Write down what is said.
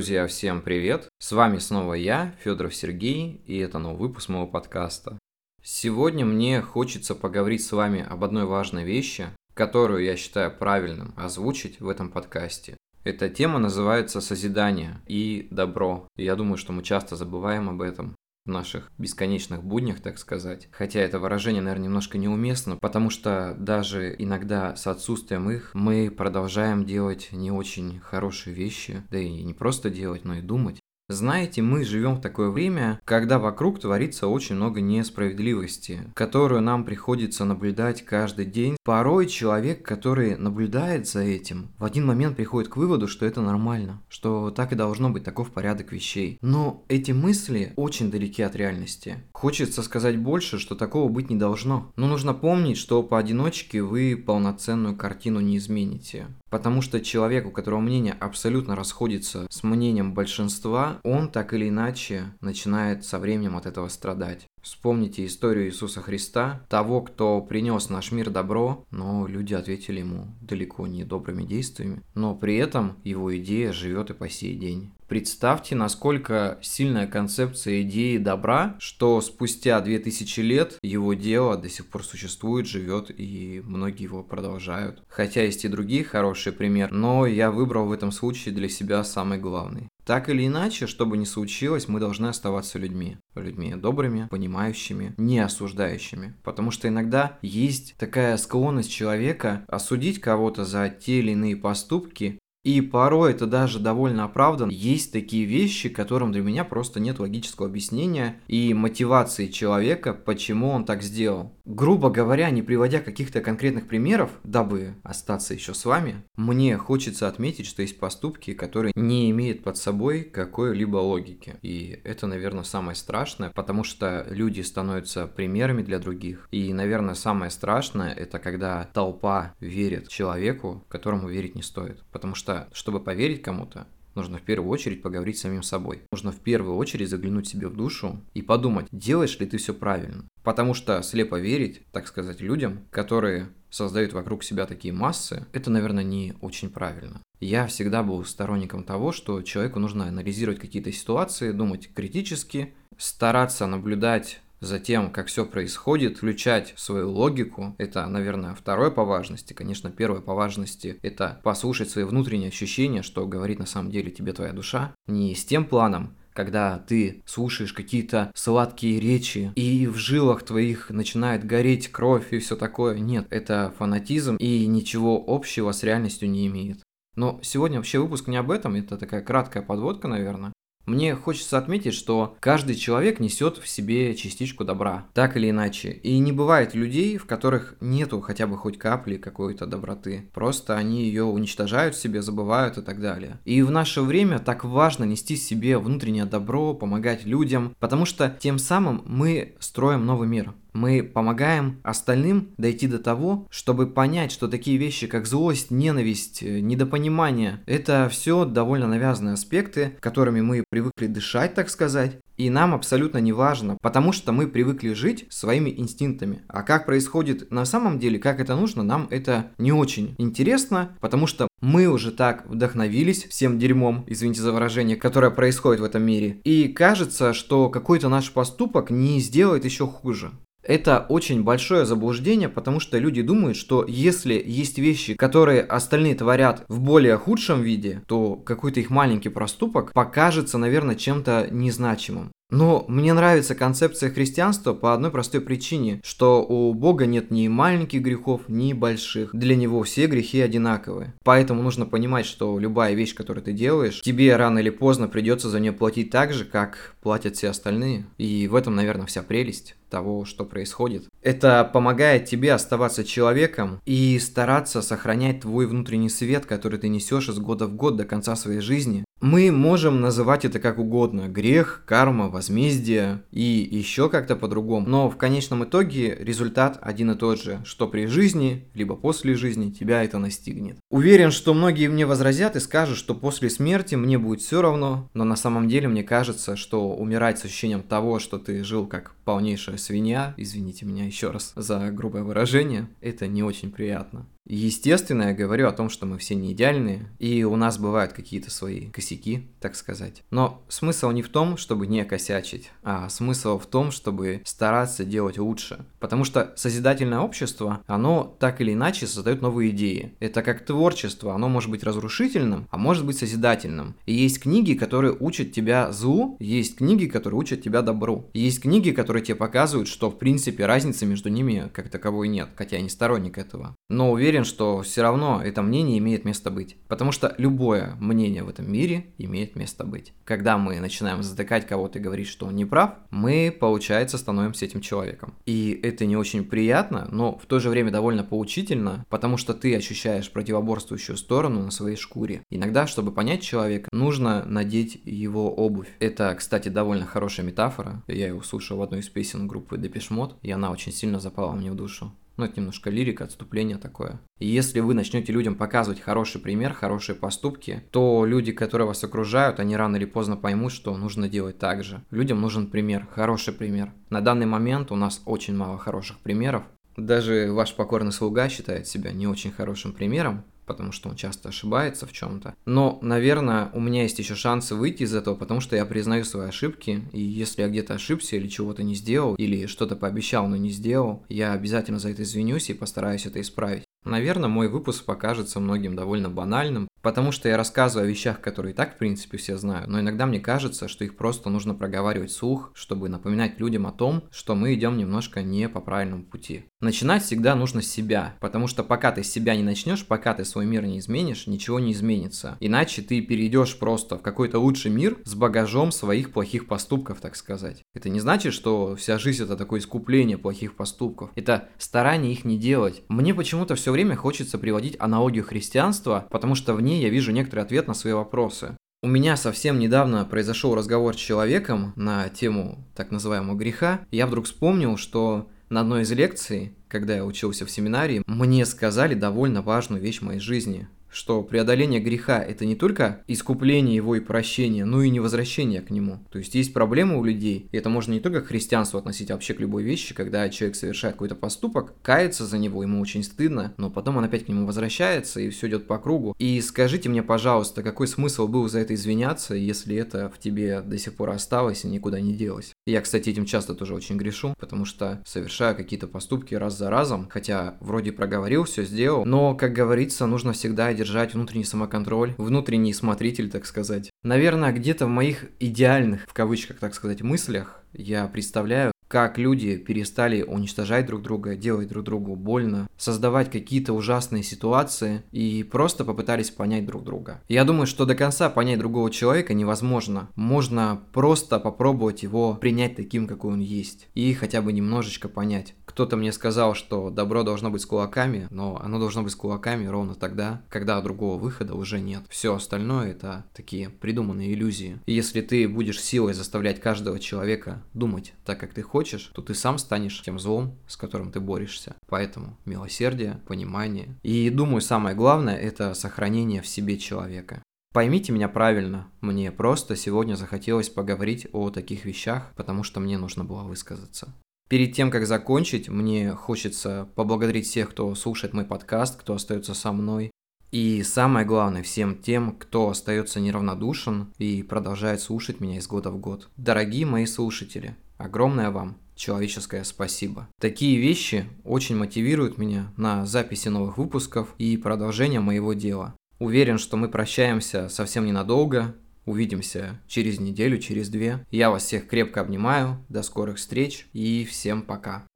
Друзья, всем привет! С вами снова я, Федоров Сергей, и это новый выпуск моего подкаста. Сегодня мне хочется поговорить с вами об одной важной вещи, которую я считаю правильным озвучить в этом подкасте. Эта тема называется «Созидание» и «Добро». Я думаю, что мы часто забываем об этом в наших бесконечных буднях, так сказать. Хотя это выражение, наверное, немножко неуместно, потому что даже иногда с отсутствием их мы продолжаем делать не очень хорошие вещи, да и не просто делать, но и думать. Знаете, мы живем в такое время, когда вокруг творится очень много несправедливости, которую нам приходится наблюдать каждый день. Порой человек, который наблюдает за этим, в один момент приходит к выводу, что это нормально, что так и должно быть, таков порядок вещей. Но эти мысли очень далеки от реальности. Хочется сказать больше, что такого быть не должно. Но нужно помнить, что поодиночке вы полноценную картину не измените. Потому что человек, у которого мнение абсолютно расходится с мнением большинства, он так или иначе начинает со временем от этого страдать. Вспомните историю Иисуса Христа, того, кто принес наш мир добро, но люди ответили ему далеко не добрыми действиями, но при этом его идея живет и по сей день. Представьте, насколько сильная концепция идеи добра, что спустя 2000 лет его дело до сих пор существует, живет и многие его продолжают. Хотя есть и другие хорошие примеры, но я выбрал в этом случае для себя самый главный. Так или иначе, что бы ни случилось, мы должны оставаться людьми. Людьми добрыми, понимающими, не осуждающими. Потому что иногда есть такая склонность человека осудить кого-то за те или иные поступки, и порой это даже довольно оправдан. Есть такие вещи, которым для меня просто нет логического объяснения и мотивации человека, почему он так сделал. Грубо говоря, не приводя каких-то конкретных примеров, дабы остаться еще с вами, мне хочется отметить, что есть поступки, которые не имеют под собой какой-либо логики. И это, наверное, самое страшное, потому что люди становятся примерами для других. И, наверное, самое страшное это когда толпа верит человеку, которому верить не стоит. Потому что что, чтобы поверить кому-то, нужно в первую очередь поговорить с самим собой. Нужно в первую очередь заглянуть себе в душу и подумать, делаешь ли ты все правильно. Потому что слепо верить, так сказать, людям, которые создают вокруг себя такие массы, это, наверное, не очень правильно. Я всегда был сторонником того, что человеку нужно анализировать какие-то ситуации, думать критически, стараться наблюдать за тем, как все происходит, включать свою логику. Это, наверное, второе по важности. Конечно, первое по важности – это послушать свои внутренние ощущения, что говорит на самом деле тебе твоя душа. Не с тем планом, когда ты слушаешь какие-то сладкие речи, и в жилах твоих начинает гореть кровь и все такое. Нет, это фанатизм и ничего общего с реальностью не имеет. Но сегодня вообще выпуск не об этом, это такая краткая подводка, наверное. Мне хочется отметить, что каждый человек несет в себе частичку добра, так или иначе. И не бывает людей, в которых нету хотя бы хоть капли какой-то доброты. Просто они ее уничтожают в себе, забывают и так далее. И в наше время так важно нести себе внутреннее добро, помогать людям, потому что тем самым мы строим новый мир. Мы помогаем остальным дойти до того, чтобы понять, что такие вещи, как злость, ненависть, э, недопонимание, это все довольно навязанные аспекты, которыми мы привыкли дышать, так сказать, и нам абсолютно не важно, потому что мы привыкли жить своими инстинктами. А как происходит на самом деле, как это нужно, нам это не очень интересно, потому что мы уже так вдохновились всем дерьмом, извините за выражение, которое происходит в этом мире. И кажется, что какой-то наш поступок не сделает еще хуже. Это очень большое заблуждение, потому что люди думают, что если есть вещи, которые остальные творят в более худшем виде, то какой-то их маленький проступок покажется, наверное, чем-то незначимым. Но мне нравится концепция христианства по одной простой причине, что у Бога нет ни маленьких грехов, ни больших. Для Него все грехи одинаковые. Поэтому нужно понимать, что любая вещь, которую ты делаешь, тебе рано или поздно придется за нее платить так же, как платят все остальные. И в этом, наверное, вся прелесть того, что происходит. Это помогает тебе оставаться человеком и стараться сохранять твой внутренний свет, который ты несешь из года в год до конца своей жизни. Мы можем называть это как угодно. Грех, карма, возмездие и еще как-то по-другому. Но в конечном итоге результат один и тот же, что при жизни, либо после жизни тебя это настигнет. Уверен, что многие мне возразят и скажут, что после смерти мне будет все равно, но на самом деле мне кажется, что умирать с ощущением того, что ты жил как полнейшая свинья, извините меня еще раз за грубое выражение, это не очень приятно. Естественно, я говорю о том, что мы все не идеальные, и у нас бывают какие-то свои косяки, так сказать. Но смысл не в том, чтобы не косячить, а смысл в том, чтобы стараться делать лучше. Потому что созидательное общество, оно так или иначе создает новые идеи. Это как творчество, оно может быть разрушительным, а может быть созидательным. И есть книги, которые учат тебя злу, есть книги, которые учат тебя добру. Есть книги, которые тебе показывают, что в принципе разницы между ними как таковой нет, хотя я не сторонник этого. Но уверен, что все равно это мнение имеет место быть. Потому что любое мнение в этом мире имеет место быть. Когда мы начинаем затыкать кого-то и говорить, что он не прав, мы, получается, становимся этим человеком. И это не очень приятно, но в то же время довольно поучительно, потому что ты ощущаешь противоборствующую сторону на своей шкуре. Иногда, чтобы понять человека, нужно надеть его обувь. Это, кстати, довольно хорошая метафора. Я ее услышал в одной из песен группы Mode, и она очень сильно запала мне в душу. Ну, это немножко лирика, отступление такое. И если вы начнете людям показывать хороший пример, хорошие поступки, то люди, которые вас окружают, они рано или поздно поймут, что нужно делать так же. Людям нужен пример, хороший пример. На данный момент у нас очень мало хороших примеров. Даже ваш покорный слуга считает себя не очень хорошим примером, потому что он часто ошибается в чем-то. Но, наверное, у меня есть еще шансы выйти из этого, потому что я признаю свои ошибки, и если я где-то ошибся или чего-то не сделал, или что-то пообещал, но не сделал, я обязательно за это извинюсь и постараюсь это исправить. Наверное, мой выпуск покажется многим довольно банальным, потому что я рассказываю о вещах, которые и так, в принципе, все знают, но иногда мне кажется, что их просто нужно проговаривать слух, чтобы напоминать людям о том, что мы идем немножко не по правильному пути. Начинать всегда нужно с себя, потому что пока ты с себя не начнешь, пока ты свой мир не изменишь, ничего не изменится. Иначе ты перейдешь просто в какой-то лучший мир с багажом своих плохих поступков, так сказать. Это не значит, что вся жизнь это такое искупление плохих поступков. Это старание их не делать. Мне почему-то все время хочется приводить аналогию христианства, потому что в ней я вижу некоторый ответ на свои вопросы. У меня совсем недавно произошел разговор с человеком на тему так называемого греха. И я вдруг вспомнил, что на одной из лекций, когда я учился в семинарии, мне сказали довольно важную вещь в моей жизни – что преодоление греха – это не только искупление его и прощение, но и не возвращение к нему. То есть есть проблемы у людей, и это можно не только к христианству относить, а вообще к любой вещи, когда человек совершает какой-то поступок, кается за него, ему очень стыдно, но потом он опять к нему возвращается, и все идет по кругу. И скажите мне, пожалуйста, какой смысл был за это извиняться, если это в тебе до сих пор осталось и никуда не делось? Я, кстати, этим часто тоже очень грешу, потому что совершаю какие-то поступки раз за разом, хотя вроде проговорил, все сделал, но, как говорится, нужно всегда держать внутренний самоконтроль, внутренний смотритель, так сказать. Наверное, где-то в моих идеальных, в кавычках, так сказать, мыслях я представляю, как люди перестали уничтожать друг друга, делать друг другу больно, создавать какие-то ужасные ситуации и просто попытались понять друг друга. Я думаю, что до конца понять другого человека невозможно. Можно просто попробовать его принять таким, какой он есть, и хотя бы немножечко понять. Кто-то мне сказал, что добро должно быть с кулаками, но оно должно быть с кулаками ровно тогда, когда другого выхода уже нет. Все остальное это такие придуманные иллюзии. И если ты будешь силой заставлять каждого человека думать так, как ты хочешь, то ты сам станешь тем злом, с которым ты борешься. Поэтому милосердие, понимание. И думаю, самое главное это сохранение в себе человека. Поймите меня правильно, мне просто сегодня захотелось поговорить о таких вещах, потому что мне нужно было высказаться. Перед тем, как закончить, мне хочется поблагодарить всех, кто слушает мой подкаст, кто остается со мной. И самое главное, всем тем, кто остается неравнодушен и продолжает слушать меня из года в год. Дорогие мои слушатели, огромное вам человеческое спасибо. Такие вещи очень мотивируют меня на записи новых выпусков и продолжение моего дела. Уверен, что мы прощаемся совсем ненадолго, Увидимся через неделю, через две. Я вас всех крепко обнимаю. До скорых встреч и всем пока.